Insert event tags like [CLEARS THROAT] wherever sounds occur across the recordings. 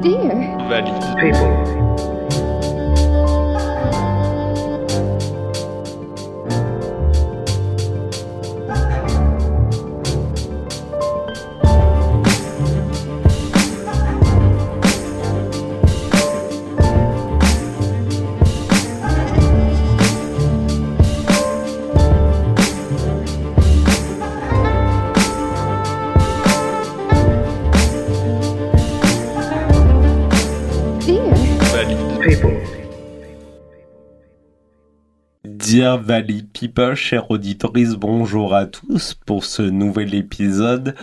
Dear. People, Dear Valley People, chers auditeurs, bonjour à tous pour ce nouvel épisode.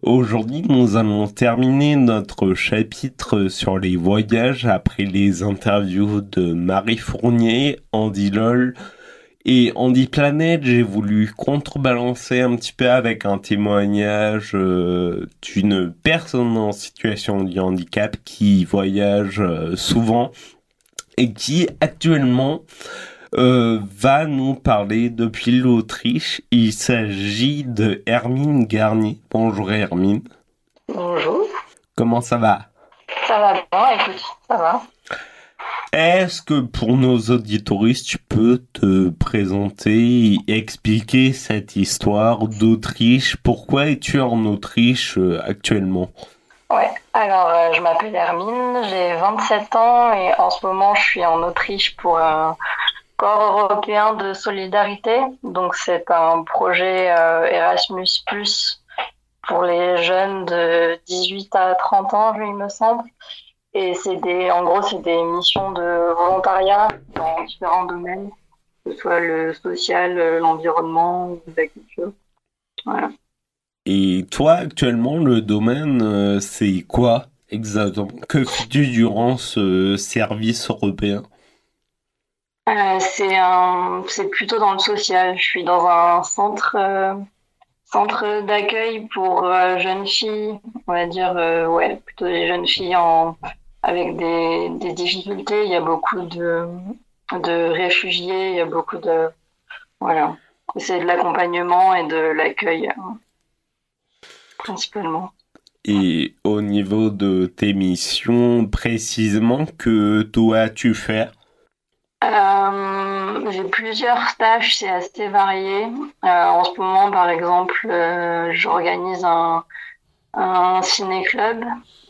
Aujourd'hui, nous allons terminer notre chapitre sur les voyages après les interviews de Marie Fournier, Andy Lol et Andy Planet. J'ai voulu contrebalancer un petit peu avec un témoignage euh, d'une personne en situation de handicap qui voyage euh, souvent et qui actuellement euh, va nous parler depuis l'Autriche. Il s'agit de Hermine Garnier. Bonjour Hermine. Bonjour, Comment ça va? Ça va bien, écoute, ça va. Est-ce que pour nos auditoristes, tu peux te présenter et expliquer cette histoire d'Autriche? Pourquoi es-tu en Autriche euh, actuellement? Ouais, alors euh, je m'appelle Hermine, j'ai 27 ans et en ce moment je suis en Autriche pour un corps européen de solidarité. Donc c'est un projet euh, Erasmus pour les jeunes de 18 à 30 ans, il me semble. Et c'est des, en gros, c'est des missions de volontariat dans différents domaines, que ce soit le social, euh, l'environnement, la culture. Voilà. Et toi, actuellement, le domaine, euh, c'est quoi exactement? Que fais-tu durant ce service européen? Euh, c'est c'est plutôt dans le social. Je suis dans un centre, euh, centre d'accueil pour euh, jeunes filles, on va dire, ouais, plutôt des jeunes filles en, avec des, difficultés. Il y a beaucoup de, réfugiés, il y a beaucoup de, voilà. C'est de l'accompagnement et de l'accueil, principalement. Et au niveau de tes missions, précisément, que dois-tu faire j'ai plusieurs tâches, c'est assez varié. Euh, en ce moment, par exemple, euh, j'organise un, un ciné-club.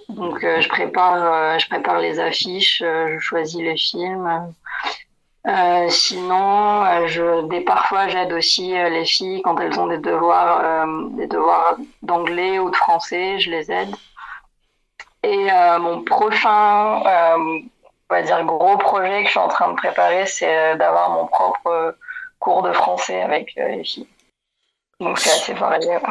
Donc, euh, je prépare, je prépare les affiches, je choisis les films. Sinon, je, des, parfois, j'aide aussi les filles quand elles ont des devoirs, des devoirs d'anglais ou de français, je les aide. Et mon prochain, on va dire gros projet que je suis en train de préparer, c'est euh, d'avoir mon propre euh, cours de français avec euh, les filles. Donc c'est assez varié. ouais.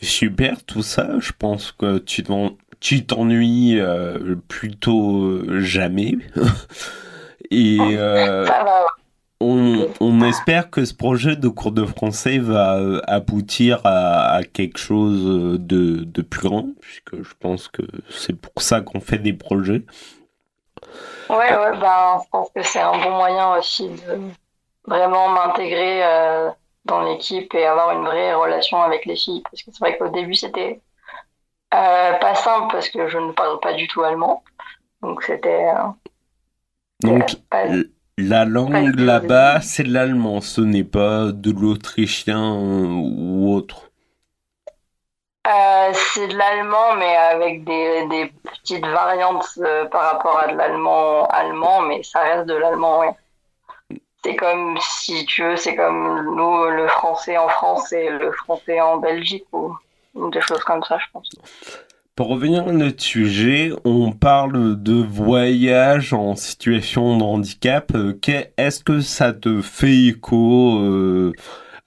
Super, tout ça. Je pense que tu t'en- tu t'ennuies euh, plutôt jamais. [LAUGHS] Et euh, Ça va. ouais. on, on espère que ce projet de cours de français va aboutir à, à quelque chose de, de plus grand, puisque je pense que c'est pour ça qu'on fait des projets. Ouais, ouais, ben, je pense que c'est un bon moyen aussi de vraiment m'intégrer euh, dans l'équipe et avoir une vraie relation avec les filles. Parce que c'est vrai qu'au début, c'était euh, pas simple parce que je ne parle pas du tout allemand. Donc c'était euh, Donc, pas- la langue là-bas, c'est l'allemand, ce n'est pas de l'autrichien ou autre. Euh, c'est de l'allemand, mais avec des, petites variantes euh, par rapport à de l'allemand allemand, mais ça reste de l'allemand, ouais. C'est comme, si tu veux, c'est comme nous, le français en France et le français en Belgique, ou, des choses comme ça, je pense. Pour revenir à notre sujet, on parle de voyage en situation de handicap. Euh, Est-ce que ça te fait écho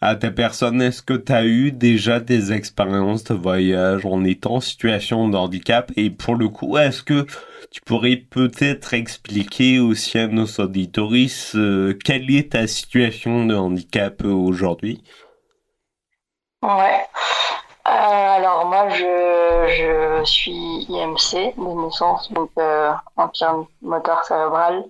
à ta personne Est-ce que tu as eu déjà des expériences de voyage en étant en situation de handicap? Et pour le coup, est-ce que tu pourrais peut-être expliquer aussi à nos auditoristes euh, quelle est ta situation de handicap euh, aujourd'hui? Ouais. Euh, alors moi, je, suis IMC de naissance, donc euh, moteur cérébral.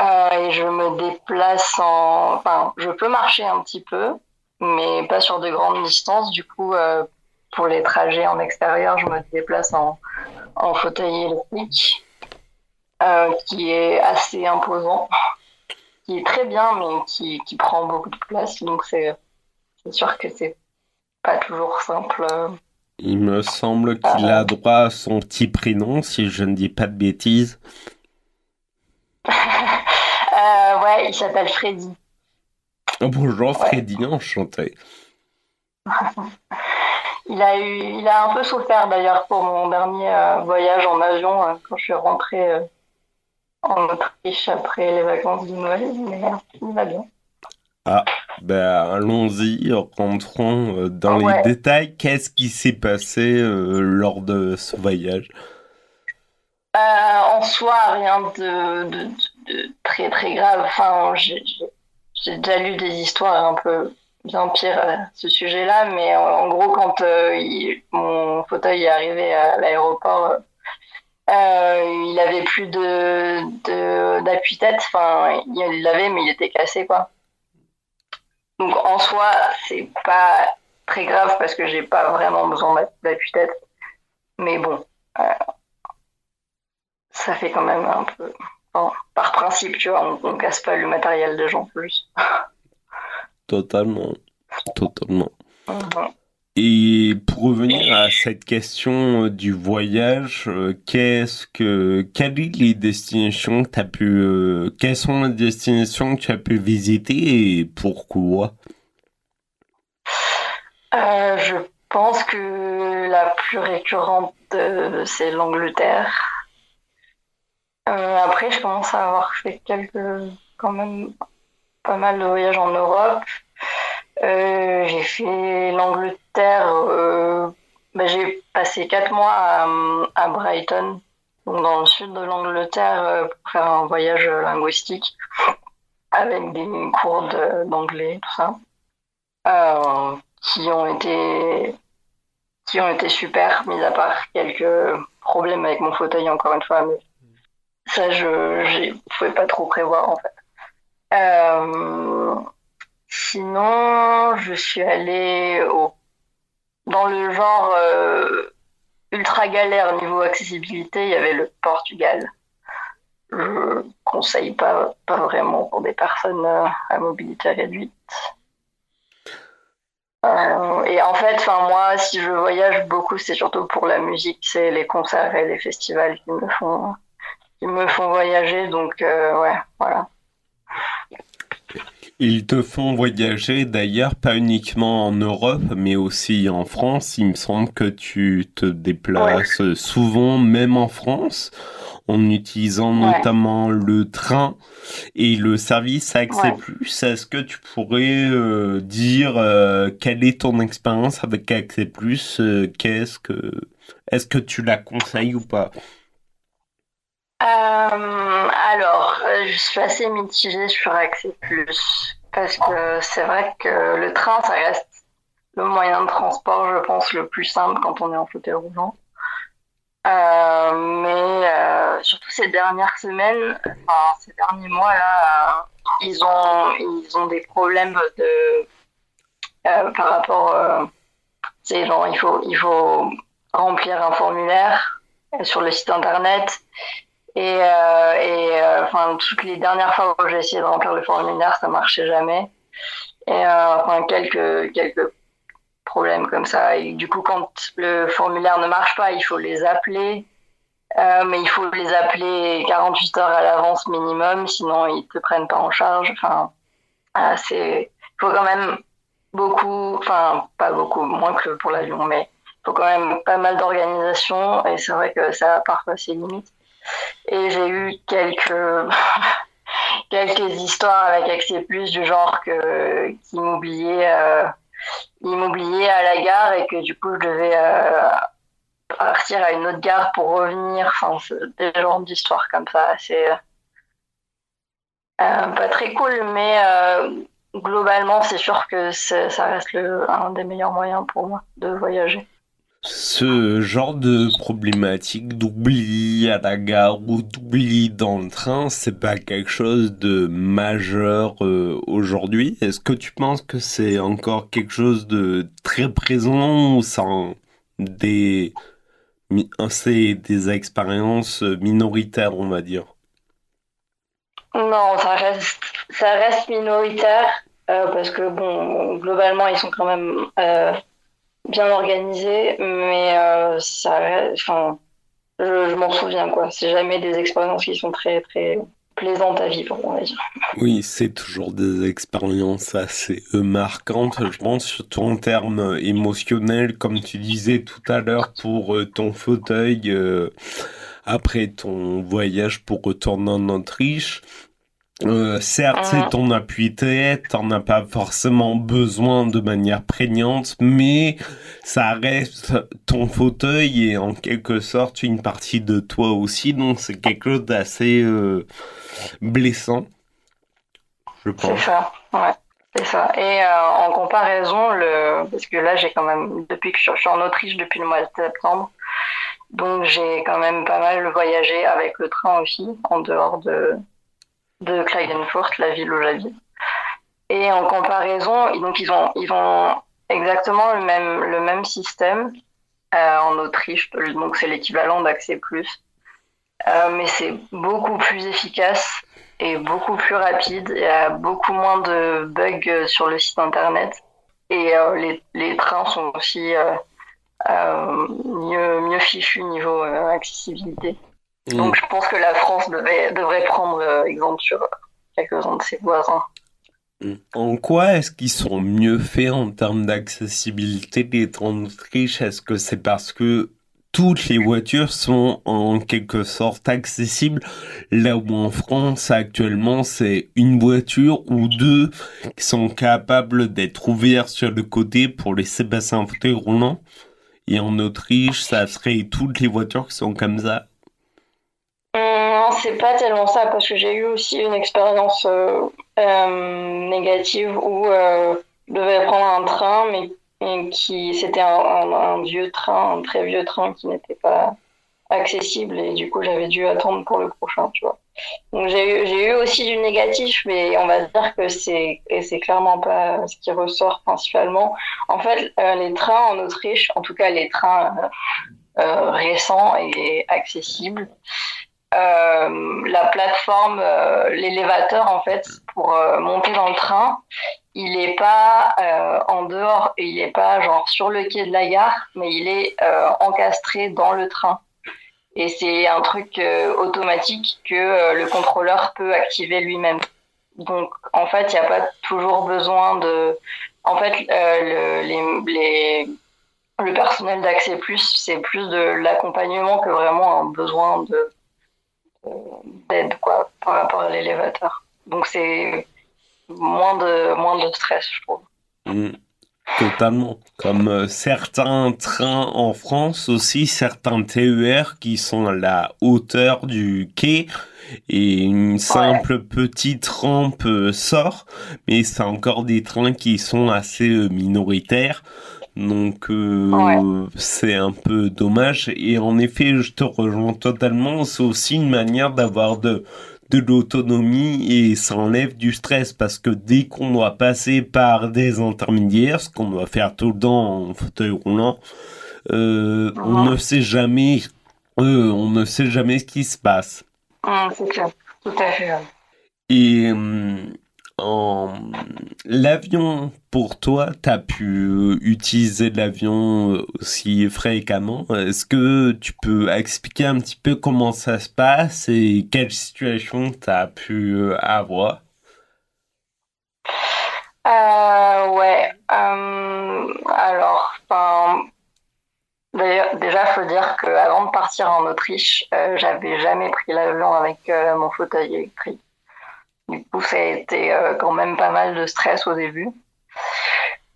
Euh, et je me déplace en... Enfin, je peux marcher un petit peu, mais pas sur de grandes distances. Du coup, euh, pour les trajets en extérieur, je me déplace en, un fauteuil électrique euh, qui est assez imposant, qui est très bien, mais qui, qui prend beaucoup de place. Donc c'est sûr que c'est pas toujours simple. Il me semble qu'il a droit à son petit prénom, si je ne dis pas de bêtises. Il s'appelle Freddy. Oh, bonjour Freddy, enchanté. [LAUGHS] il a eu, il a un peu souffert d'ailleurs pour mon dernier euh, voyage en avion euh, quand je suis rentrée euh, en Autriche après les vacances du Noël, mais il va bien. Ah, ben allons-y, rentrons dans les détails. Qu'est-ce qui s'est passé lors de ce voyage? En soi, rien de, de, très très grave. Enfin, j'ai déjà lu des histoires un peu bien pire à ce sujet-là, mais en, gros, quand euh, mon fauteuil est arrivé à l'aéroport, euh, il avait plus de d'appui-tête. Enfin, il l'avait, mais il était cassé, quoi. Donc en soi, c'est pas très grave parce que j'ai pas vraiment besoin d'appui-tête. Mais bon, euh, ça fait quand même un peu. Par principe, tu vois, on, on casse pas le matériel des gens plus. Totalement. Totalement. Et pour revenir à cette question euh, du voyage, euh, qu'est-ce que, quelles les destinations que as pu, euh, quelles sont les destinations que tu as pu visiter et pourquoi? Je pense que la plus récurrente, c'est l'Angleterre. Après, je commence à avoir fait quelques, quand même, pas mal de voyages en Europe. Euh, j'ai fait l'Angleterre. Euh, bah, j'ai passé quatre mois à, Brighton, donc dans le sud de l'Angleterre, euh, pour faire un voyage linguistique [LAUGHS] avec des cours d'anglais, tout ça, euh, qui ont été qui ont été super, mis à part quelques problèmes avec mon fauteuil encore une fois, mais ça je ne pouvais pas trop prévoir en fait. Euh, sinon, je suis allée au, dans le genre euh, ultra galère niveau accessibilité, il y avait le Portugal. Je conseille pas, pas vraiment pour des personnes euh, à mobilité réduite. et en fait, moi, si je voyage beaucoup, c'est surtout pour la musique, c'est les concerts et les festivals qui me font, qui me font voyager. Donc ouais, voilà. Ils te font voyager d'ailleurs pas uniquement en Europe mais aussi en France. Il me semble que tu te déplaces souvent même en France en utilisant notamment le train et le service Accès Plus. Est-ce que tu pourrais euh, dire euh, quelle est ton expérience avec Accès Plus euh, Qu'est-ce que est-ce que tu la conseilles ou pas? Euh, alors, euh, je suis assez mitigée sur Accès Plus parce que c'est vrai que le train, ça reste le moyen de transport, je pense, le plus simple quand on est en fauteuil roulant. Euh, mais surtout ces dernières semaines, enfin, ces derniers mois là, ils ont ils ont des problèmes de par rapport, c'est genre il faut il faut remplir un formulaire sur le site internet et, euh, euh, enfin, toutes les dernières fois où j'ai essayé de remplir le formulaire, ça marchait jamais. Et euh, enfin, quelques, quelques problèmes comme ça. Et du coup, quand le formulaire ne marche pas, il faut les appeler. Mais il faut les appeler 48 heures à l'avance minimum, sinon ils te prennent pas en charge. Enfin, c'est, il faut quand même beaucoup, enfin pas beaucoup, moins que pour l'avion, mais il faut quand même pas mal d'organisation. Et c'est vrai que ça a parfois ses limites. Et j'ai eu quelques [LAUGHS] quelques histoires avec Accès Plus du genre que qui m'oubliait euh, à la gare et que du coup je devais euh, partir à une autre gare pour revenir. Enfin, des genres d'histoires comme ça. C'est euh, pas très cool, mais globalement, c'est sûr que ça reste le, un des meilleurs moyens pour moi de voyager. Ce genre de problématique d'oubli à la gare ou d'oubli dans le train, c'est pas quelque chose de majeur euh, aujourd'hui? Est-ce que tu penses que c'est encore quelque chose de très présent ou des c'est des expériences minoritaires, on va dire? Non, ça reste, ça reste minoritaire parce que bon, globalement, ils sont quand même bien organisés, mais ça reste, enfin, je, m'en souviens quoi. C'est jamais des expériences qui sont très très plaisante à vivre, on va. Oui, c'est toujours des expériences assez euh, marquantes, je pense, surtout en termes émotionnels, comme tu disais tout à l'heure pour euh, ton fauteuil euh, après ton voyage pour retourner en Autriche. Euh, certes, c'est mhm. ton appui tête, t'en as pas forcément besoin de manière prégnante, mais ça reste ton fauteuil et en quelque sorte une partie de toi aussi, donc c'est quelque chose d'assez euh, blessant, je pense. C'est ça, ouais, c'est ça. Et euh, en comparaison, le... parce que là j'ai quand même, depuis que je suis en Autriche depuis le mois de septembre, donc j'ai quand même pas mal voyagé avec le train aussi, en dehors de de Klagenfurt, la ville où j'habite. Et en comparaison, donc ils ont, ils ont exactement le même, le même système euh, en Autriche, donc c'est l'équivalent d'Accès Plus. Euh, mais c'est beaucoup plus efficace et beaucoup plus rapide. Il y a beaucoup moins de bugs sur le site internet. Et euh, les, les, trains sont aussi mieux, mieux fichus niveau accessibilité. Mm. Donc je pense que la France devait, devrait prendre euh, exemple sur quelques-uns de ses voisins. Mm. En quoi est-ce qu'ils sont mieux faits en termes d'accessibilité des trains d'Autriche Est-ce que c'est parce que toutes les voitures sont en quelque sorte accessibles, là où en France actuellement c'est une voiture ou deux qui sont capables d'être ouverts sur le côté pour laisser passer un fauteuil roulant. Et en Autriche, ça serait toutes les voitures qui sont comme ça c'est pas tellement ça, parce que j'ai eu aussi une expérience euh, euh, négative où euh, je devais prendre un train, mais, qui c'était un, vieux train, un très vieux train qui n'était pas accessible, et du coup j'avais dû attendre pour le prochain, tu vois. Donc j'ai eu, eu aussi du négatif, mais on va dire que c'est c'est clairement pas ce qui ressort principalement. En fait, les trains en Autriche, en tout cas les trains récents et accessibles, la plateforme, euh, l'élévateur en fait pour euh, monter dans le train, il est pas en dehors il est pas genre sur le quai de la gare, mais il est encastré dans le train. Et c'est un truc automatique que le contrôleur peut activer lui-même. Donc en fait, il n'y a pas toujours besoin de. En fait, le, le personnel d'accès plus, c'est plus de l'accompagnement que vraiment un besoin de d'aide quoi par rapport à l'élévateur. Donc c'est moins de moins de stress, je trouve. Mm. Totalement. Comme euh, certains trains en France aussi, certains TER qui sont à la hauteur du quai et une simple petite rampe euh, sort, mais c'est encore des trains qui sont assez euh, minoritaires. Donc euh, c'est un peu dommage. Et en effet, je te rejoins totalement. C'est aussi une manière d'avoir de, de l'autonomie et ça enlève du stress parce que dès qu'on doit passer par des intermédiaires, ce qu'on doit faire tout le temps en fauteuil roulant, euh, on ne sait jamais, euh, on ne sait jamais ce qui se passe. c'est clair, tout à fait. Et l'avion pour toi, tu as pu utiliser l'avion aussi fréquemment. Est-ce que tu peux expliquer un petit peu comment ça se passe et quelle situation tu as pu avoir? Euh, Ouais. Euh, alors, déjà, faut dire qu'avant de partir en Autriche, euh, j'avais jamais pris l'avion avec mon fauteuil électrique. Du coup, ça a été euh, quand même pas mal de stress au début.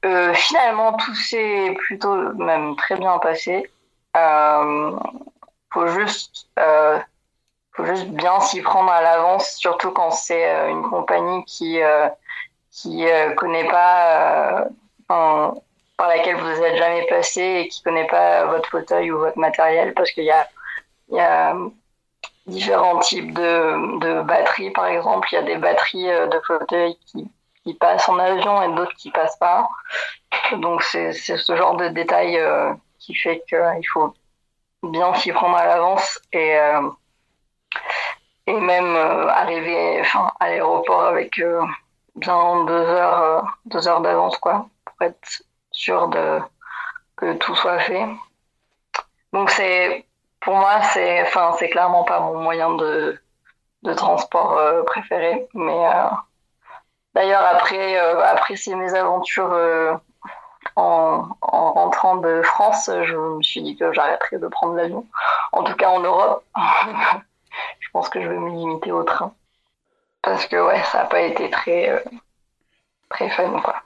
Euh, finalement, tout s'est plutôt même très bien passé. Euh, faut juste, euh, faut juste bien s'y prendre à l'avance, surtout quand c'est une compagnie qui qui connaît pas, par laquelle vous n'êtes jamais passé et qui connaît pas votre fauteuil ou votre matériel, parce qu'il y a, y a différents types de, de, batteries. Par exemple, il y a des batteries euh, de fauteuil qui, qui passent en avion et d'autres qui passent pas. Donc c'est ce genre de détail euh, qui fait qu'il faut bien s'y prendre à l'avance et et même arriver à l'aéroport avec bien deux heures deux heures d'avance quoi pour être sûr de que tout soit fait. Donc c'est pour moi c'est enfin c'est clairement pas mon moyen de de transport préféré mais D'ailleurs, après, euh, après ces mésaventures euh, en, en, rentrant de France, je me suis dit que j'arrêterais de prendre l'avion. En tout cas, en Europe, [LAUGHS] je pense que je vais me limiter au train. Parce que, ouais, ça n'a pas été très, euh, très fun, quoi.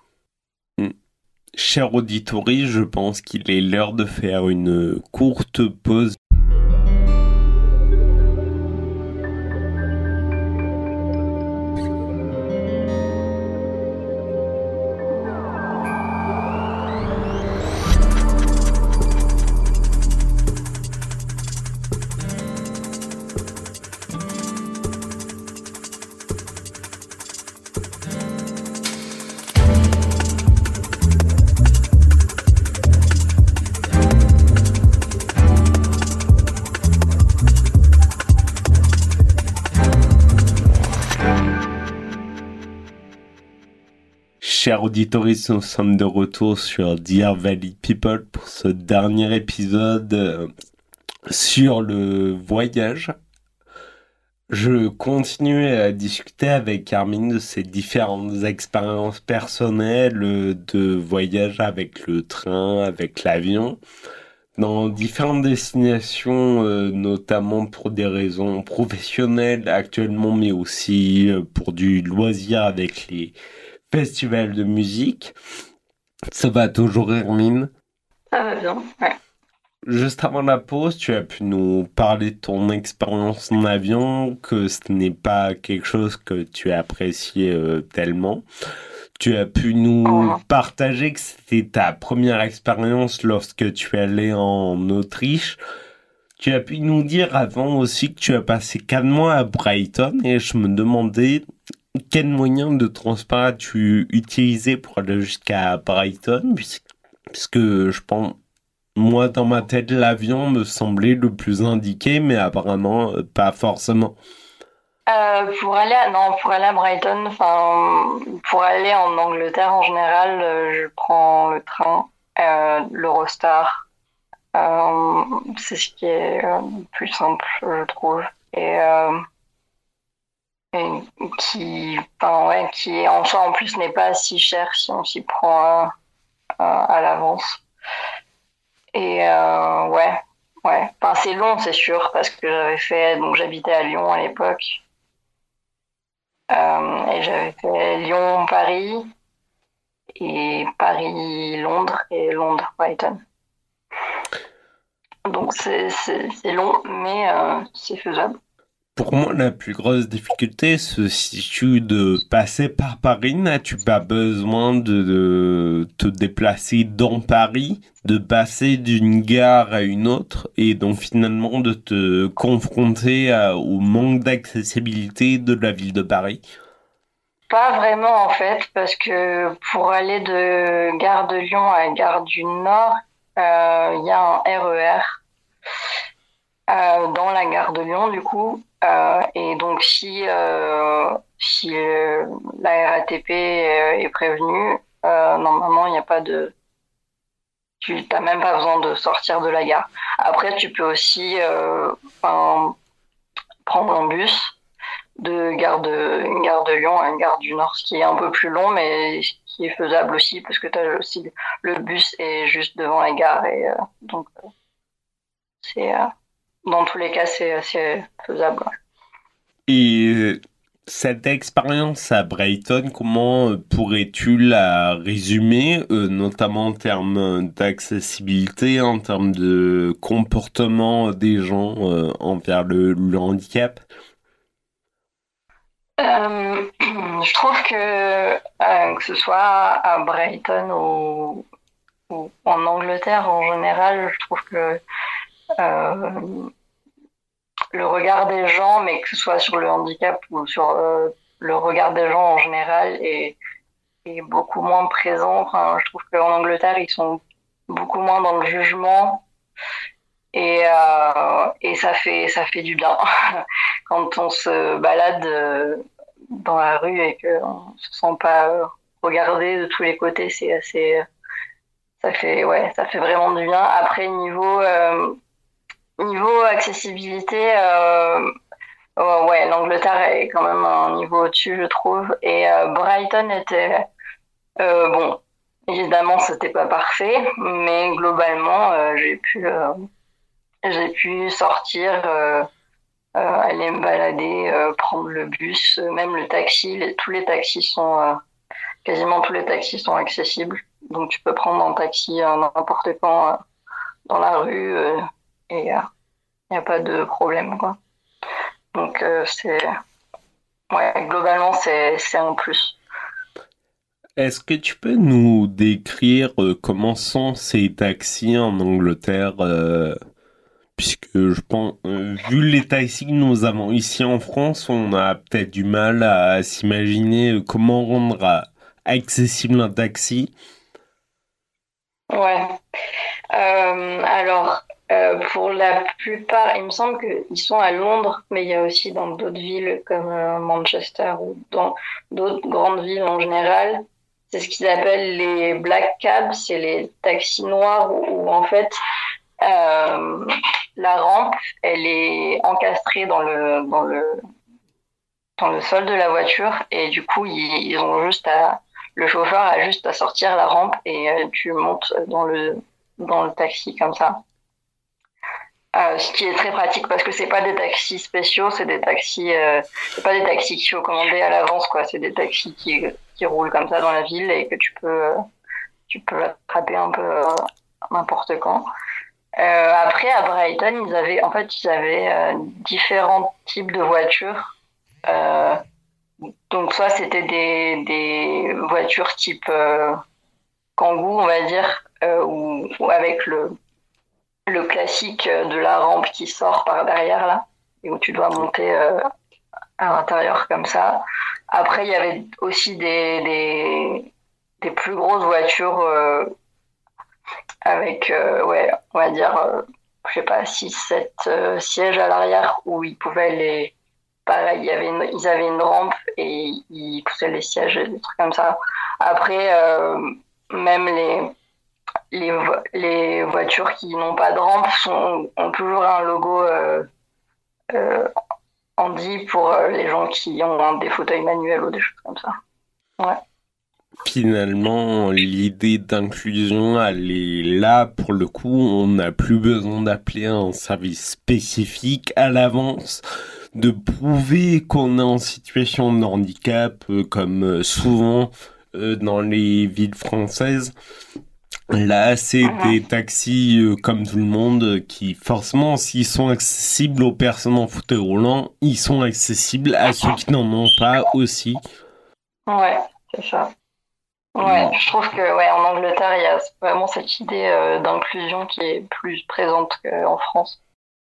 Hmm. Cher auditorie, je pense qu'il est l'heure de faire une courte pause Chers auditeurs, nous sommes de retour sur Dear Valley People pour ce dernier épisode euh, sur le voyage. Je continue à discuter avec Armin de ses différentes expériences personnelles de voyage avec le train, avec l'avion, dans différentes destinations, euh, notamment pour des raisons professionnelles actuellement, mais aussi euh, pour du loisir avec les festival de musique. Ça va toujours, Hermine? Ça va bien, ouais. Juste avant la pause, tu as pu nous parler de ton expérience en avion, que ce n'est pas quelque chose que tu as apprécié euh, tellement. Tu as pu nous oh. partager que c'était ta première expérience lorsque tu allé en Autriche. Tu as pu nous dire avant aussi que tu as passé quatre mois à Brighton et je me demandais quel moyen de transport as-tu utilisé pour aller jusqu'à Brighton? Puisque je pense, moi dans ma tête, l'avion me semblait le plus indiqué, mais apparemment euh, pas forcément. Euh, pour aller à, non pour aller à Brighton enfin pour aller en Angleterre en général euh, je prends le train l'Eurostar. C'est ce qui est plus simple je trouve. Et qui, en soi en plus n'est pas si cher si on s'y prend à l'avance. Et euh, ouais, ouais. C'est long, c'est sûr, parce que j'avais fait, donc j'habitais à Lyon à l'époque. Euh, et j'avais fait Lyon-Paris et Paris-Londres et Londres-Brighton. Donc c'est long, mais euh, c'est faisable. Pour moi, la plus grosse difficulté se situe de passer par Paris. N'as-tu pas besoin de, te déplacer dans Paris, de passer d'une gare à une autre et donc finalement de te confronter au manque d'accessibilité de la ville de Paris? Pas vraiment en fait, parce que pour aller de gare de Lyon à gare du Nord, euh, il y a un RER. Euh, dans la gare de Lyon, du coup, euh, et donc si euh, si euh, la RATP est prévenue, normalement il n'y a pas de tu n'as même pas besoin de sortir de la gare. Après, tu peux aussi prendre un bus de gare de, gare de Lyon à une gare du Nord, ce qui est un peu plus long, mais qui est faisable aussi, parce que as aussi le bus est juste devant la gare, et donc c'est dans tous les cas, c'est assez faisable. Et cette expérience à Brighton, comment pourrais-tu la résumer, euh, notamment en termes d'accessibilité, en termes de comportement des gens euh, envers le, handicap? Euh, [CLEARS THROAT] Je trouve que que ce soit à Brighton ou, ou, en Angleterre en général, je trouve que le regard des gens, mais que ce soit sur le handicap ou sur euh, le regard des gens en général, est, beaucoup moins présent. Je trouve qu'en Angleterre, ils sont beaucoup moins dans le jugement. Et, euh, ça fait ça fait du bien [LAUGHS] quand on se balade dans la rue et qu'on se sent pas regardé de tous les côtés. C'est assez ça fait ouais ça fait vraiment du bien. Après niveau niveau accessibilité. Oh, ouais, l'Angleterre est quand même un niveau au-dessus, je trouve. Et Brighton était bon Évidemment, c'était pas parfait, mais globalement, euh, j'ai pu, euh, j'ai pu sortir, euh, aller me balader, prendre le bus, même le taxi. tous les taxis sont, quasiment tous les taxis sont accessibles. Donc, tu peux prendre un taxi n'importe quand dans la rue et il n'y a, pas de problème, quoi. Donc, c'est, ouais, globalement, c'est, c'est un plus. Est-ce que tu peux nous décrire euh, comment sont ces taxis en Angleterre euh, Puisque je pense, euh, vu les taxis que nous avons ici en France, on a peut-être du mal à, s'imaginer comment rendre accessible un taxi? Ouais. alors, pour la plupart, il me semble qu'ils sont à Londres, mais il y a aussi dans d'autres villes comme Manchester ou dans d'autres grandes villes en général c'est ce qu'ils appellent les black cabs, c'est les taxis noirs où, en fait euh, la rampe elle est encastrée dans le dans le dans le sol de la voiture et du coup ils, ont juste à le chauffeur a juste à sortir la rampe et euh, tu montes dans le dans le taxi comme ça. Euh, ce qui est très pratique parce que c'est pas des taxis spéciaux, c'est des taxis, euh, pas des taxis qu'il faut commander à l'avance quoi, c'est des taxis qui qui roulent comme ça dans la ville et que tu peux, tu peux attraper un peu euh, n'importe quand. Euh, après, à Brighton, ils avaient, en fait, ils avaient euh, différents types de voitures. donc, soit c'était des, des voitures type Kangoo, on va dire, ou, avec le, le classique de la rampe qui sort par derrière là, et où tu dois monter à l'intérieur comme ça. Après, il y avait aussi des, des, plus grosses voitures euh, avec, euh, ouais, on va dire, euh, je sais pas, 6, 7 sièges à l'arrière où ils pouvaient les. Pareil, il y ils avaient une rampe et ils poussaient les sièges et des trucs comme ça. Après, même les, les, les voitures qui n'ont pas de rampe ont toujours un logo dit pour euh, les gens qui ont des fauteuils manuels ou des choses comme ça. Finalement, l'idée d'inclusion, elle est là pour le coup. On n'a plus besoin d'appeler un service spécifique à l'avance, de prouver qu'on est en situation de handicap, euh, comme euh, souvent dans les villes françaises. Là, c'est des taxis euh, comme tout le monde qui, forcément, s'ils sont accessibles aux personnes en fauteuil roulant, ils sont accessibles à ceux qui n'en ont pas aussi. Ouais, c'est ça. Ouais, je trouve que ouais, en Angleterre, il y a vraiment cette idée euh, d'inclusion qui est plus présente qu'en France.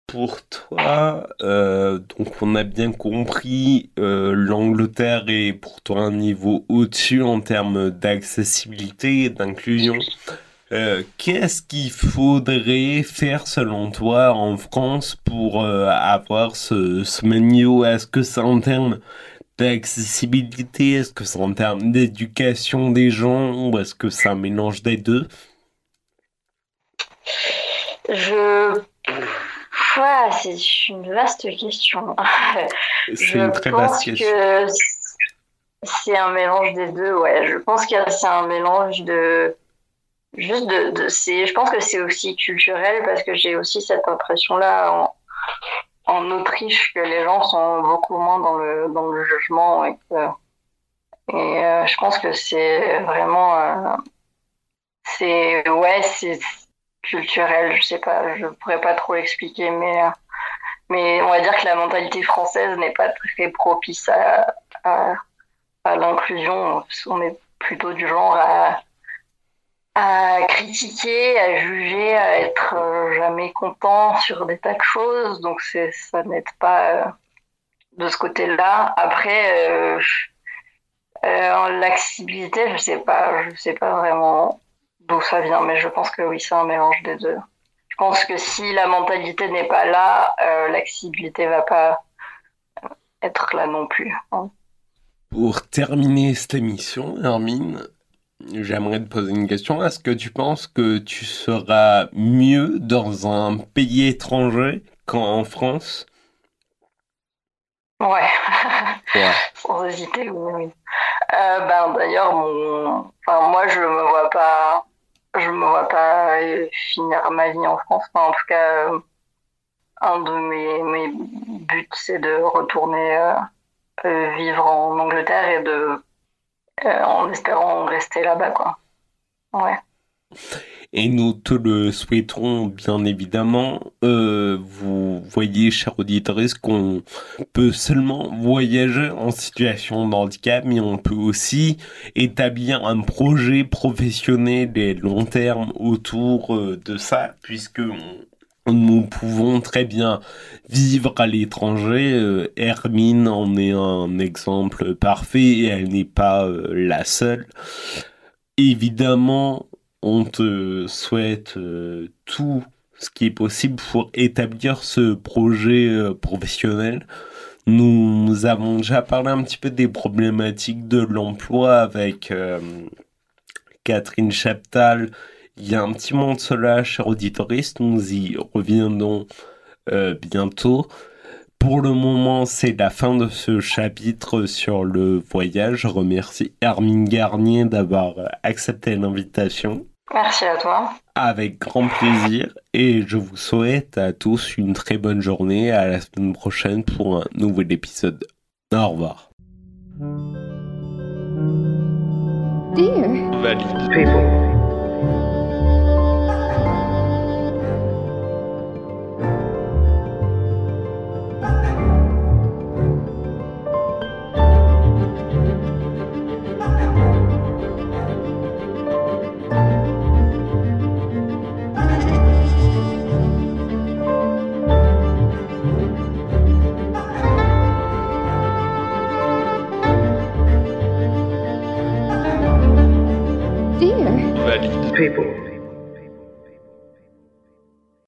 Pour toi, euh, donc on a bien compris, l'Angleterre est pour toi un niveau au-dessus en termes d'accessibilité et d'inclusion. Euh, qu'est-ce qu'il faudrait faire selon toi en France pour euh, avoir ce, ce menu? Est-ce que c'est en termes d'accessibilité? Est-ce que c'est en termes d'éducation des gens? Ou est-ce que c'est un mélange des deux? Je. c'est une vaste question. [LAUGHS] C'est une très vaste question. C'est un mélange des deux, ouais. Je pense que c'est un mélange de juste de, de je pense que c'est aussi culturel parce que j'ai aussi cette impression là en, en Autriche que les gens sont beaucoup moins dans le dans le jugement et et euh, je pense que c'est vraiment euh, c'est ouais c'est culturel je sais pas je pourrais pas trop l'expliquer mais euh, mais on va dire que la mentalité française n'est pas très propice à, à, à l'inclusion. On est plutôt du genre à à critiquer, à juger, à être euh, jamais content sur des tas de choses. Donc c'est ça n'aide pas euh, de ce côté-là. Après, euh, l'accessibilité, je sais pas, je sais pas vraiment d'où ça vient, mais je pense que oui, c'est un mélange des deux. Je pense que si la mentalité n'est pas là, euh, l'accessibilité va pas être là non plus. hein. Pour terminer cette émission, Hermine, j'aimerais te poser une question. Est-ce que tu penses que tu seras mieux dans un pays étranger qu'en France? Ouais, Ouais. [LAUGHS] sans hésiter, oui. oui. Euh, ben d'ailleurs, mon... enfin, moi je me vois pas, je me vois pas finir ma vie en France. Enfin, en tout cas, euh, un de mes, mes buts c'est de retourner euh, vivre en Angleterre et de, euh, en espérant rester là-bas, quoi. Ouais. Et nous te le souhaiterons bien évidemment. Euh, vous voyez, chers auditeurs, qu'on peut seulement voyager en situation de handicap, mais on peut aussi établir un projet professionnel et long terme autour euh, de ça, puisque nous pouvons très bien vivre à l'étranger. Euh, Hermine en est un exemple parfait et elle n'est pas euh, la seule. Évidemment, on te souhaite euh, tout ce qui est possible pour établir ce projet professionnel. Nous avons déjà parlé un petit peu des problématiques de l'emploi avec Catherine Chaptal il y a un petit moment de cela, cher auditoriste. Nous y reviendrons euh, bientôt. Pour le moment, c'est la fin de ce chapitre sur le voyage. Je remercie Hermine Garnier d'avoir accepté l'invitation. Merci à toi. Avec grand plaisir et je vous souhaite à tous une très bonne journée. À la semaine prochaine pour un nouvel épisode. Au revoir. Dear. Valide. people. People.